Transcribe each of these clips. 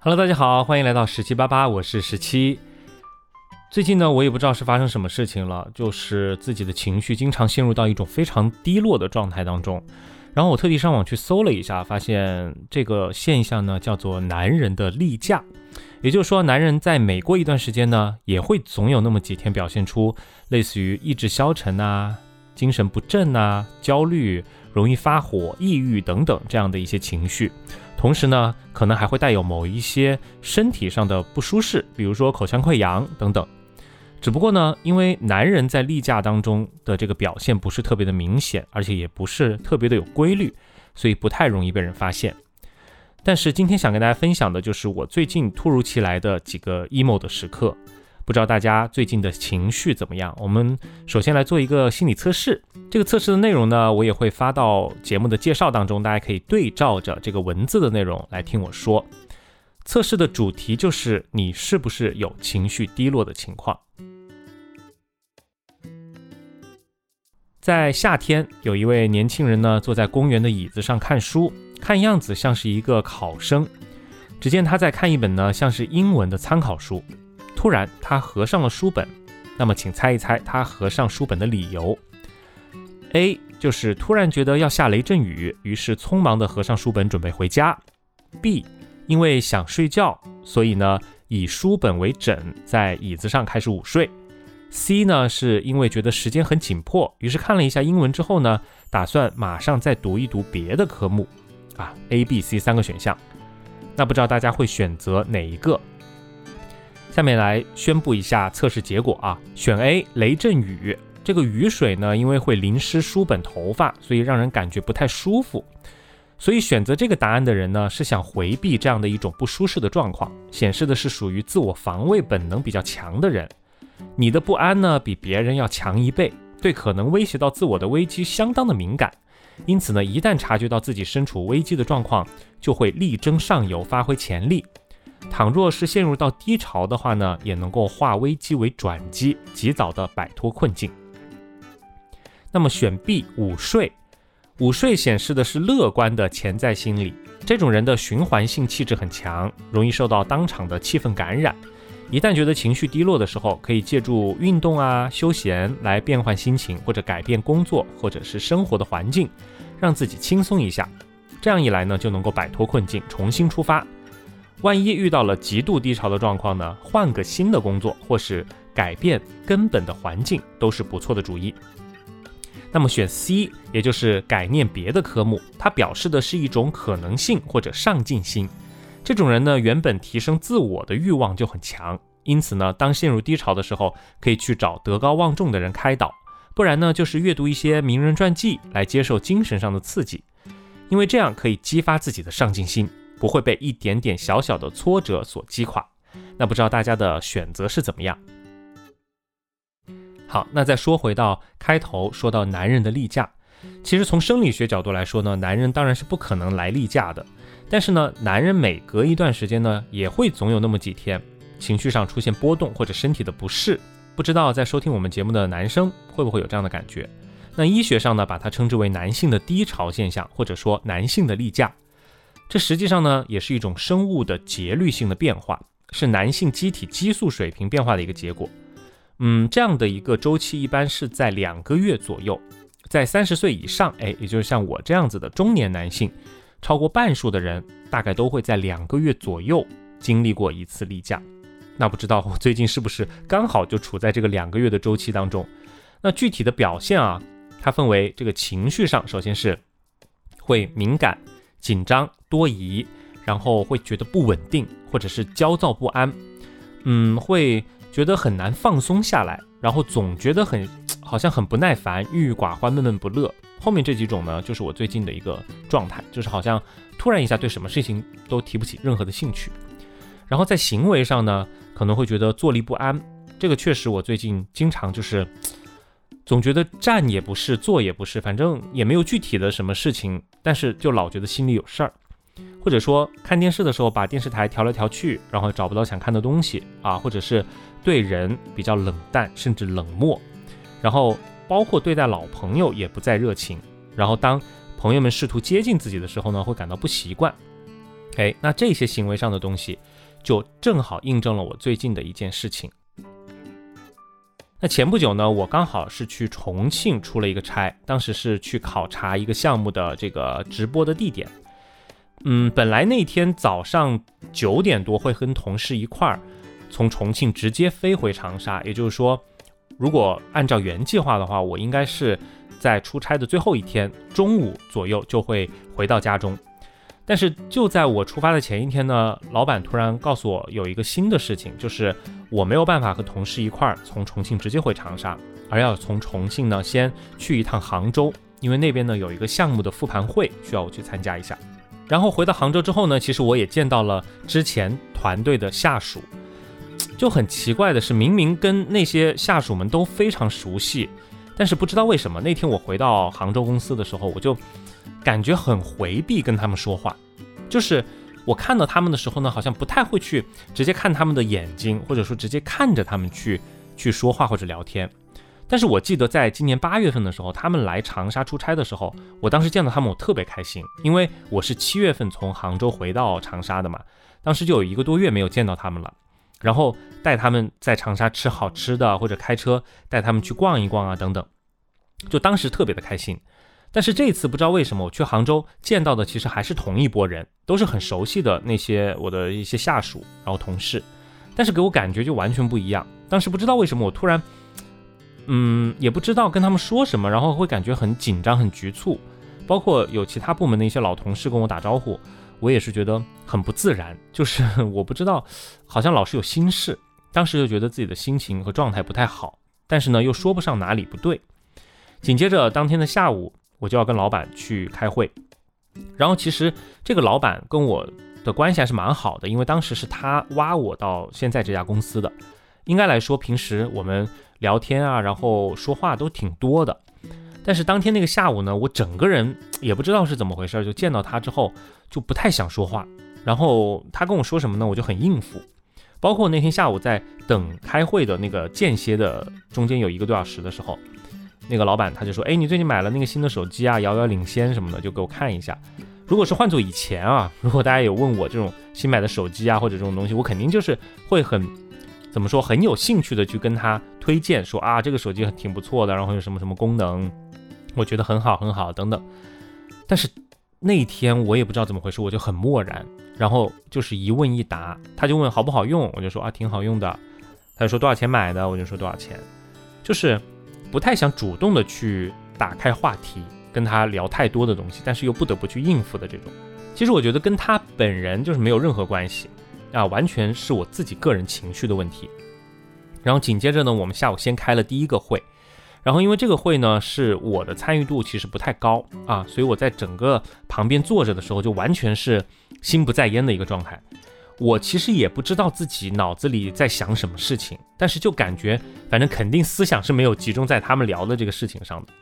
Hello，大家好，欢迎来到十七八八，我是十七。最近呢，我也不知道是发生什么事情了，就是自己的情绪经常陷入到一种非常低落的状态当中。然后我特地上网去搜了一下，发现这个现象呢叫做“男人的例假”，也就是说，男人在每过一段时间呢，也会总有那么几天表现出类似于意志消沉啊、精神不振啊、焦虑、容易发火、抑郁等等这样的一些情绪。同时呢，可能还会带有某一些身体上的不舒适，比如说口腔溃疡等等。只不过呢，因为男人在例假当中的这个表现不是特别的明显，而且也不是特别的有规律，所以不太容易被人发现。但是今天想跟大家分享的就是我最近突如其来的几个 emo 的时刻。不知道大家最近的情绪怎么样？我们首先来做一个心理测试。这个测试的内容呢，我也会发到节目的介绍当中，大家可以对照着这个文字的内容来听我说。测试的主题就是你是不是有情绪低落的情况。在夏天，有一位年轻人呢，坐在公园的椅子上看书，看样子像是一个考生。只见他在看一本呢，像是英文的参考书。突然，他合上了书本。那么，请猜一猜他合上书本的理由？A 就是突然觉得要下雷阵雨，于是匆忙地合上书本准备回家。B 因为想睡觉，所以呢以书本为枕，在椅子上开始午睡。C 呢是因为觉得时间很紧迫，于是看了一下英文之后呢，打算马上再读一读别的科目。啊，A、B、C 三个选项，那不知道大家会选择哪一个？下面来宣布一下测试结果啊，选 A 雷阵雨，这个雨水呢，因为会淋湿书本头发，所以让人感觉不太舒服。所以选择这个答案的人呢，是想回避这样的一种不舒适的状况，显示的是属于自我防卫本能比较强的人。你的不安呢，比别人要强一倍，对可能威胁到自我的危机相当的敏感，因此呢，一旦察觉到自己身处危机的状况，就会力争上游，发挥潜力。倘若是陷入到低潮的话呢，也能够化危机为转机，及早的摆脱困境。那么选 B 午睡，午睡显示的是乐观的潜在心理，这种人的循环性气质很强，容易受到当场的气氛感染。一旦觉得情绪低落的时候，可以借助运动啊、休闲来变换心情，或者改变工作或者是生活的环境，让自己轻松一下。这样一来呢，就能够摆脱困境，重新出发。万一遇到了极度低潮的状况呢？换个新的工作，或是改变根本的环境，都是不错的主意。那么选 C，也就是改念别的科目，它表示的是一种可能性或者上进心。这种人呢，原本提升自我的欲望就很强，因此呢，当陷入低潮的时候，可以去找德高望重的人开导，不然呢，就是阅读一些名人传记来接受精神上的刺激，因为这样可以激发自己的上进心。不会被一点点小小的挫折所击垮。那不知道大家的选择是怎么样？好，那再说回到开头说到男人的例假，其实从生理学角度来说呢，男人当然是不可能来例假的。但是呢，男人每隔一段时间呢，也会总有那么几天情绪上出现波动或者身体的不适。不知道在收听我们节目的男生会不会有这样的感觉？那医学上呢，把它称之为男性的低潮现象，或者说男性的例假。这实际上呢，也是一种生物的节律性的变化，是男性机体激素水平变化的一个结果。嗯，这样的一个周期一般是在两个月左右。在三十岁以上，哎，也就是像我这样子的中年男性，超过半数的人大概都会在两个月左右经历过一次例假。那不知道我最近是不是刚好就处在这个两个月的周期当中？那具体的表现啊，它分为这个情绪上，首先是会敏感。紧张多疑，然后会觉得不稳定，或者是焦躁不安，嗯，会觉得很难放松下来，然后总觉得很 好像很不耐烦，郁郁寡欢，闷闷不乐。后面这几种呢，就是我最近的一个状态，就是好像突然一下对什么事情都提不起任何的兴趣。然后在行为上呢，可能会觉得坐立不安，这个确实我最近经常就是。总觉得站也不是，坐也不是，反正也没有具体的什么事情，但是就老觉得心里有事儿，或者说看电视的时候把电视台调来调去，然后找不到想看的东西啊，或者是对人比较冷淡甚至冷漠，然后包括对待老朋友也不再热情，然后当朋友们试图接近自己的时候呢，会感到不习惯。哎，那这些行为上的东西，就正好印证了我最近的一件事情。那前不久呢，我刚好是去重庆出了一个差，当时是去考察一个项目的这个直播的地点。嗯，本来那天早上九点多会跟同事一块儿从重庆直接飞回长沙，也就是说，如果按照原计划的话，我应该是在出差的最后一天中午左右就会回到家中。但是就在我出发的前一天呢，老板突然告诉我有一个新的事情，就是我没有办法和同事一块儿从重庆直接回长沙，而要从重庆呢先去一趟杭州，因为那边呢有一个项目的复盘会需要我去参加一下。然后回到杭州之后呢，其实我也见到了之前团队的下属，就很奇怪的是，明明跟那些下属们都非常熟悉，但是不知道为什么那天我回到杭州公司的时候，我就。感觉很回避跟他们说话，就是我看到他们的时候呢，好像不太会去直接看他们的眼睛，或者说直接看着他们去去说话或者聊天。但是我记得在今年八月份的时候，他们来长沙出差的时候，我当时见到他们，我特别开心，因为我是七月份从杭州回到长沙的嘛，当时就有一个多月没有见到他们了，然后带他们在长沙吃好吃的，或者开车带他们去逛一逛啊等等，就当时特别的开心。但是这次不知道为什么我去杭州见到的其实还是同一拨人，都是很熟悉的那些我的一些下属，然后同事，但是给我感觉就完全不一样。当时不知道为什么我突然，嗯，也不知道跟他们说什么，然后会感觉很紧张、很局促。包括有其他部门的一些老同事跟我打招呼，我也是觉得很不自然，就是我不知道，好像老是有心事。当时就觉得自己的心情和状态不太好，但是呢又说不上哪里不对。紧接着当天的下午。我就要跟老板去开会，然后其实这个老板跟我的关系还是蛮好的，因为当时是他挖我到现在这家公司的，应该来说平时我们聊天啊，然后说话都挺多的。但是当天那个下午呢，我整个人也不知道是怎么回事，就见到他之后就不太想说话，然后他跟我说什么呢，我就很应付。包括那天下午在等开会的那个间歇的中间有一个多小时的时候。那个老板他就说：“哎，你最近买了那个新的手机啊，遥遥领先什么的，就给我看一下。如果是换做以前啊，如果大家有问我这种新买的手机啊或者这种东西，我肯定就是会很怎么说很有兴趣的去跟他推荐，说啊这个手机挺不错的，然后有什么什么功能，我觉得很好很好等等。但是那天我也不知道怎么回事，我就很漠然，然后就是一问一答，他就问好不好用，我就说啊挺好用的。他就说多少钱买的，我就说多少钱，就是。”不太想主动的去打开话题，跟他聊太多的东西，但是又不得不去应付的这种，其实我觉得跟他本人就是没有任何关系啊，完全是我自己个人情绪的问题。然后紧接着呢，我们下午先开了第一个会，然后因为这个会呢是我的参与度其实不太高啊，所以我在整个旁边坐着的时候就完全是心不在焉的一个状态。我其实也不知道自己脑子里在想什么事情，但是就感觉反正肯定思想是没有集中在他们聊的这个事情上的。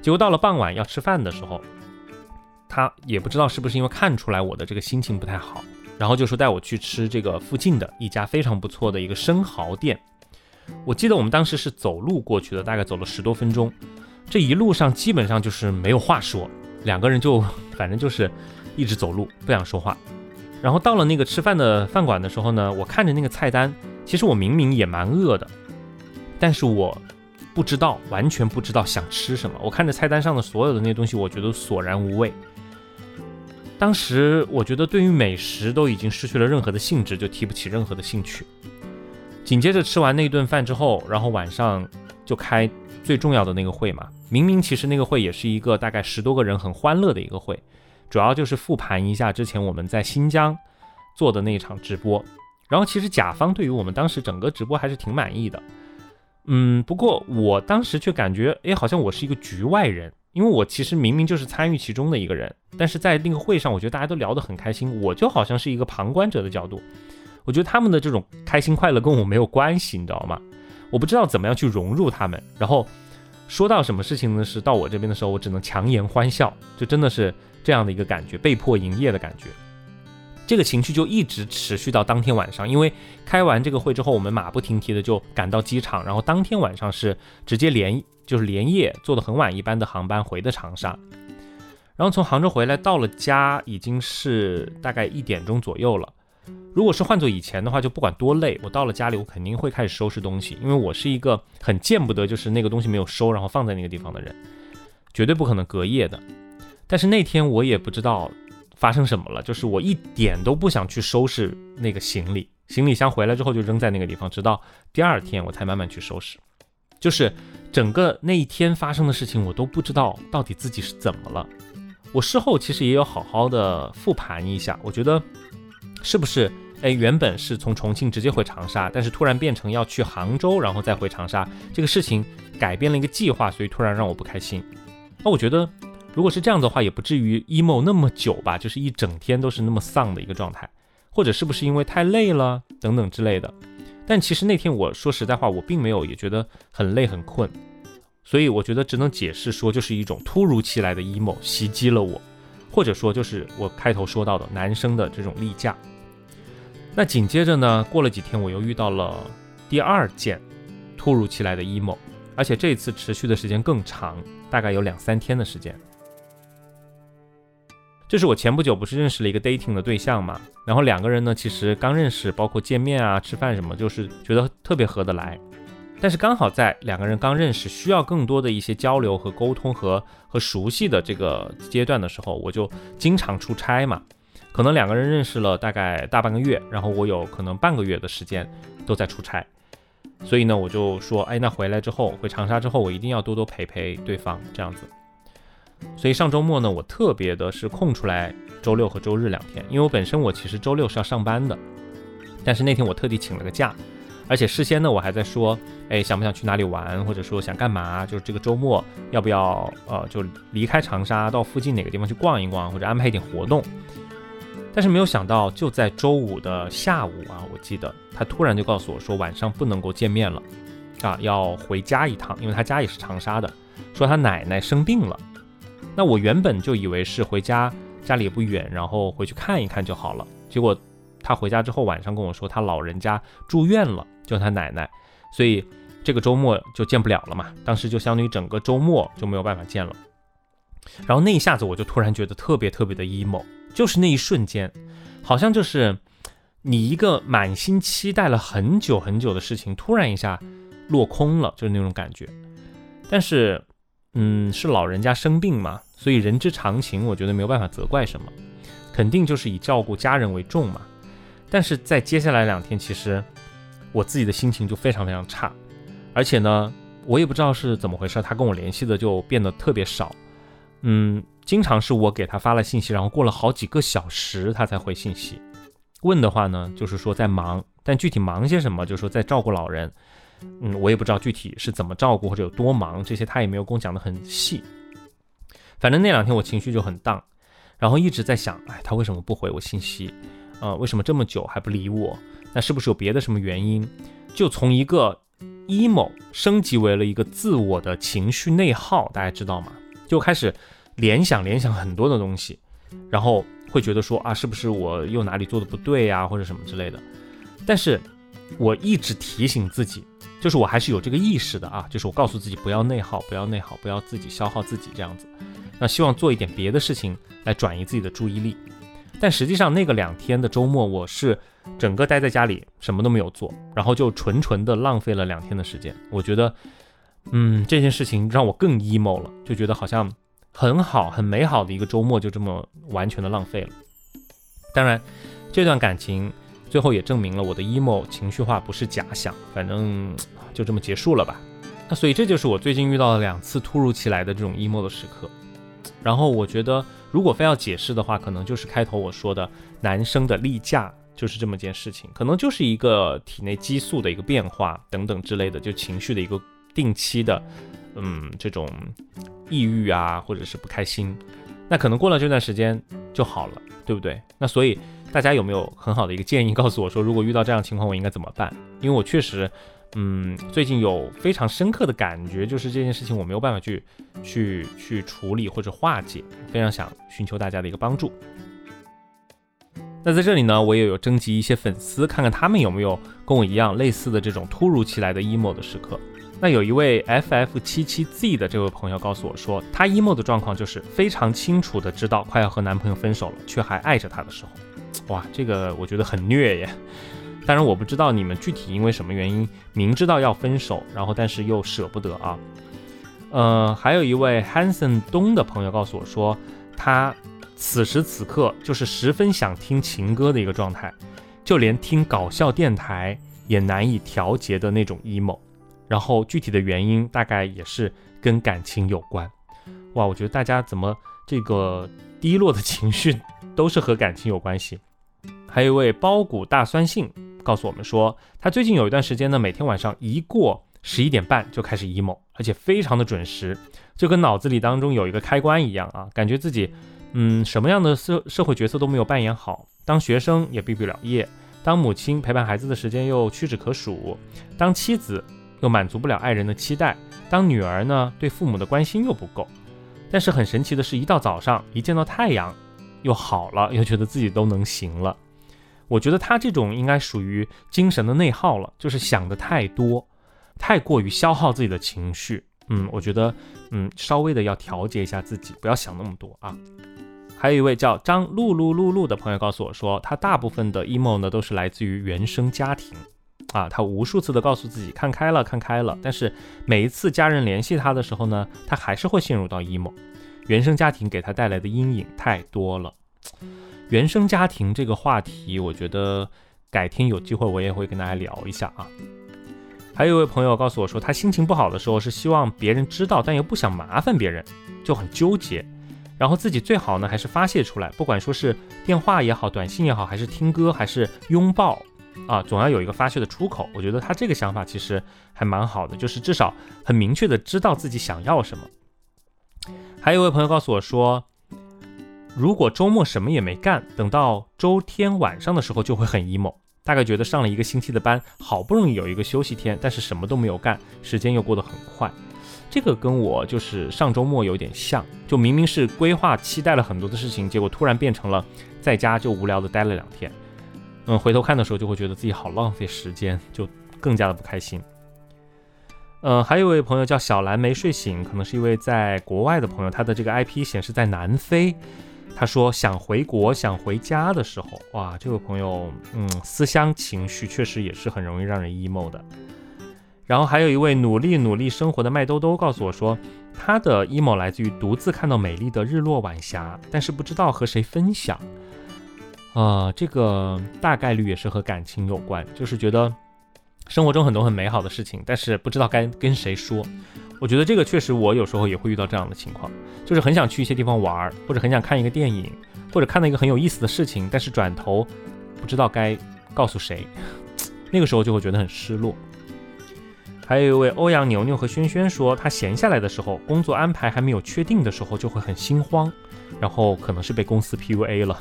结果到了傍晚要吃饭的时候，他也不知道是不是因为看出来我的这个心情不太好，然后就说带我去吃这个附近的一家非常不错的一个生蚝店。我记得我们当时是走路过去的，大概走了十多分钟，这一路上基本上就是没有话说，两个人就 反正就是一直走路，不想说话。然后到了那个吃饭的饭馆的时候呢，我看着那个菜单，其实我明明也蛮饿的，但是我不知道，完全不知道想吃什么。我看着菜单上的所有的那些东西，我觉得索然无味。当时我觉得对于美食都已经失去了任何的兴致，就提不起任何的兴趣。紧接着吃完那顿饭之后，然后晚上就开最重要的那个会嘛。明明其实那个会也是一个大概十多个人很欢乐的一个会。主要就是复盘一下之前我们在新疆做的那场直播，然后其实甲方对于我们当时整个直播还是挺满意的，嗯，不过我当时却感觉，哎，好像我是一个局外人，因为我其实明明就是参与其中的一个人，但是在那个会上，我觉得大家都聊得很开心，我就好像是一个旁观者的角度，我觉得他们的这种开心快乐跟我没有关系，你知道吗？我不知道怎么样去融入他们，然后说到什么事情呢？是到我这边的时候，我只能强颜欢笑，就真的是。这样的一个感觉，被迫营业的感觉，这个情绪就一直持续到当天晚上。因为开完这个会之后，我们马不停蹄的就赶到机场，然后当天晚上是直接连就是连夜坐的很晚一班的航班回的长沙。然后从杭州回来，到了家已经是大概一点钟左右了。如果是换做以前的话，就不管多累，我到了家里，我肯定会开始收拾东西，因为我是一个很见不得就是那个东西没有收，然后放在那个地方的人，绝对不可能隔夜的。但是那天我也不知道发生什么了，就是我一点都不想去收拾那个行李，行李箱回来之后就扔在那个地方，直到第二天我才慢慢去收拾。就是整个那一天发生的事情，我都不知道到底自己是怎么了。我事后其实也有好好的复盘一下，我觉得。是不是？哎，原本是从重庆直接回长沙，但是突然变成要去杭州，然后再回长沙，这个事情改变了一个计划，所以突然让我不开心。那我觉得，如果是这样的话，也不至于 emo 那么久吧，就是一整天都是那么丧的一个状态，或者是不是因为太累了等等之类的。但其实那天我说实在话，我并没有也觉得很累很困，所以我觉得只能解释说，就是一种突如其来的 emo 袭击了我，或者说就是我开头说到的男生的这种例假。那紧接着呢？过了几天，我又遇到了第二件突如其来的 emo，而且这次持续的时间更长，大概有两三天的时间。就是我前不久不是认识了一个 dating 的对象嘛，然后两个人呢，其实刚认识，包括见面啊、吃饭什么，就是觉得特别合得来。但是刚好在两个人刚认识，需要更多的一些交流和沟通和和熟悉的这个阶段的时候，我就经常出差嘛。可能两个人认识了大概大半个月，然后我有可能半个月的时间都在出差，所以呢，我就说，哎，那回来之后回长沙之后，我一定要多多陪陪对方这样子。所以上周末呢，我特别的是空出来周六和周日两天，因为我本身我其实周六是要上班的，但是那天我特地请了个假，而且事先呢，我还在说，哎，想不想去哪里玩，或者说想干嘛，就是这个周末要不要呃，就离开长沙到附近哪个地方去逛一逛，或者安排一点活动。但是没有想到，就在周五的下午啊，我记得他突然就告诉我说晚上不能够见面了，啊，要回家一趟，因为他家也是长沙的，说他奶奶生病了。那我原本就以为是回家，家里也不远，然后回去看一看就好了。结果他回家之后晚上跟我说他老人家住院了，就他奶奶，所以这个周末就见不了了嘛。当时就相当于整个周末就没有办法见了。然后那一下子我就突然觉得特别特别的 emo。就是那一瞬间，好像就是你一个满心期待了很久很久的事情，突然一下落空了，就是那种感觉。但是，嗯，是老人家生病嘛，所以人之常情，我觉得没有办法责怪什么，肯定就是以照顾家人为重嘛。但是在接下来两天，其实我自己的心情就非常非常差，而且呢，我也不知道是怎么回事，他跟我联系的就变得特别少，嗯。经常是我给他发了信息，然后过了好几个小时他才回信息。问的话呢，就是说在忙，但具体忙些什么，就是说在照顾老人。嗯，我也不知道具体是怎么照顾或者有多忙，这些他也没有跟我讲的很细。反正那两天我情绪就很荡，然后一直在想，哎，他为什么不回我信息？呃，为什么这么久还不理我？那是不是有别的什么原因？就从一个 emo 升级为了一个自我的情绪内耗，大家知道吗？就开始。联想联想很多的东西，然后会觉得说啊，是不是我又哪里做的不对呀，或者什么之类的。但是我一直提醒自己，就是我还是有这个意识的啊，就是我告诉自己不要内耗，不要内耗，不要自己消耗自己这样子。那希望做一点别的事情来转移自己的注意力。但实际上那个两天的周末，我是整个待在家里，什么都没有做，然后就纯纯的浪费了两天的时间。我觉得，嗯，这件事情让我更 emo 了，就觉得好像。很好，很美好的一个周末就这么完全的浪费了。当然，这段感情最后也证明了我的 emo 情绪化不是假想，反正就这么结束了吧。那所以这就是我最近遇到了两次突如其来的这种 emo 的时刻。然后我觉得，如果非要解释的话，可能就是开头我说的男生的例假就是这么件事情，可能就是一个体内激素的一个变化等等之类的，就情绪的一个定期的。嗯，这种抑郁啊，或者是不开心，那可能过了这段时间就好了，对不对？那所以大家有没有很好的一个建议，告诉我说，如果遇到这样情况，我应该怎么办？因为我确实，嗯，最近有非常深刻的感觉，就是这件事情我没有办法去去去处理或者化解，非常想寻求大家的一个帮助。那在这里呢，我也有征集一些粉丝，看看他们有没有跟我一样类似的这种突如其来的 emo 的时刻。那有一位 ff 七七 z 的这位朋友告诉我说，他 emo 的状况就是非常清楚的知道快要和男朋友分手了，却还爱着他的时候，哇，这个我觉得很虐耶。当然我不知道你们具体因为什么原因，明知道要分手，然后但是又舍不得啊。呃，还有一位 Hanson 东的朋友告诉我说，他此时此刻就是十分想听情歌的一个状态，就连听搞笑电台也难以调节的那种 emo。然后具体的原因大概也是跟感情有关，哇，我觉得大家怎么这个低落的情绪都是和感情有关系。还有一位包谷大酸性告诉我们说，他最近有一段时间呢，每天晚上一过十一点半就开始 emo，而且非常的准时，就跟脑子里当中有一个开关一样啊，感觉自己嗯什么样的社社会角色都没有扮演好，当学生也毕不了业，当母亲陪伴孩子的时间又屈指可数，当妻子。又满足不了爱人的期待，当女儿呢对父母的关心又不够，但是很神奇的是，一到早上一见到太阳，又好了，又觉得自己都能行了。我觉得他这种应该属于精神的内耗了，就是想的太多，太过于消耗自己的情绪。嗯，我觉得嗯稍微的要调节一下自己，不要想那么多啊。还有一位叫张露露露露的朋友告诉我说，他大部分的 emo 呢都是来自于原生家庭。啊，他无数次的告诉自己看开了，看开了，但是每一次家人联系他的时候呢，他还是会陷入到 emo。原生家庭给他带来的阴影太多了。原生家庭这个话题，我觉得改天有机会我也会跟大家聊一下啊。还有一位朋友告诉我说，他心情不好的时候是希望别人知道，但又不想麻烦别人，就很纠结。然后自己最好呢还是发泄出来，不管说是电话也好，短信也好，还是听歌，还是拥抱。啊，总要有一个发泄的出口。我觉得他这个想法其实还蛮好的，就是至少很明确的知道自己想要什么。还有一位朋友告诉我说，如果周末什么也没干，等到周天晚上的时候就会很 emo，大概觉得上了一个星期的班，好不容易有一个休息天，但是什么都没有干，时间又过得很快。这个跟我就是上周末有点像，就明明是规划期待了很多的事情，结果突然变成了在家就无聊的待了两天。嗯，回头看的时候就会觉得自己好浪费时间，就更加的不开心。呃，还有一位朋友叫小蓝没睡醒，可能是一位在国外的朋友，他的这个 IP 显示在南非。他说想回国、想回家的时候，哇，这位朋友，嗯，思乡情绪确实也是很容易让人 emo 的。然后还有一位努力努力生活的麦兜兜告诉我说，他的 emo 来自于独自看到美丽的日落晚霞，但是不知道和谁分享。啊，这个大概率也是和感情有关，就是觉得生活中很多很美好的事情，但是不知道该跟谁说。我觉得这个确实，我有时候也会遇到这样的情况，就是很想去一些地方玩，或者很想看一个电影，或者看到一个很有意思的事情，但是转头不知道该告诉谁，那个时候就会觉得很失落。还有一位欧阳牛牛和轩轩说，他闲下来的时候，工作安排还没有确定的时候，就会很心慌，然后可能是被公司 PUA 了。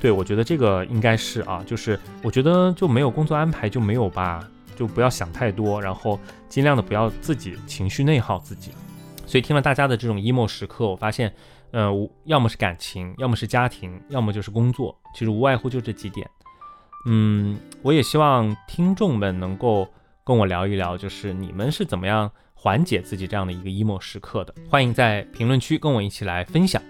对，我觉得这个应该是啊，就是我觉得就没有工作安排就没有吧，就不要想太多，然后尽量的不要自己情绪内耗自己。所以听了大家的这种 emo 时刻，我发现，呃，要么是感情，要么是家庭，要么就是工作，其实无外乎就这几点。嗯，我也希望听众们能够跟我聊一聊，就是你们是怎么样缓解自己这样的一个 emo 时刻的？欢迎在评论区跟我一起来分享。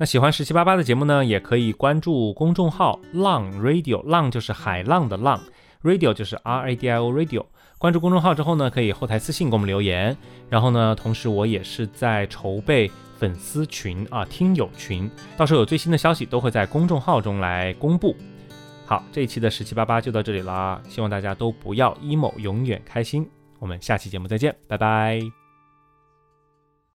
那喜欢十七八八的节目呢，也可以关注公众号浪 radio，浪就是海浪的浪，radio 就是 R A D I O radio。关注公众号之后呢，可以后台私信给我们留言。然后呢，同时我也是在筹备粉丝群啊，听友群，到时候有最新的消息都会在公众号中来公布。好，这一期的十七八八就到这里啦，希望大家都不要 emo，永远开心。我们下期节目再见，拜拜。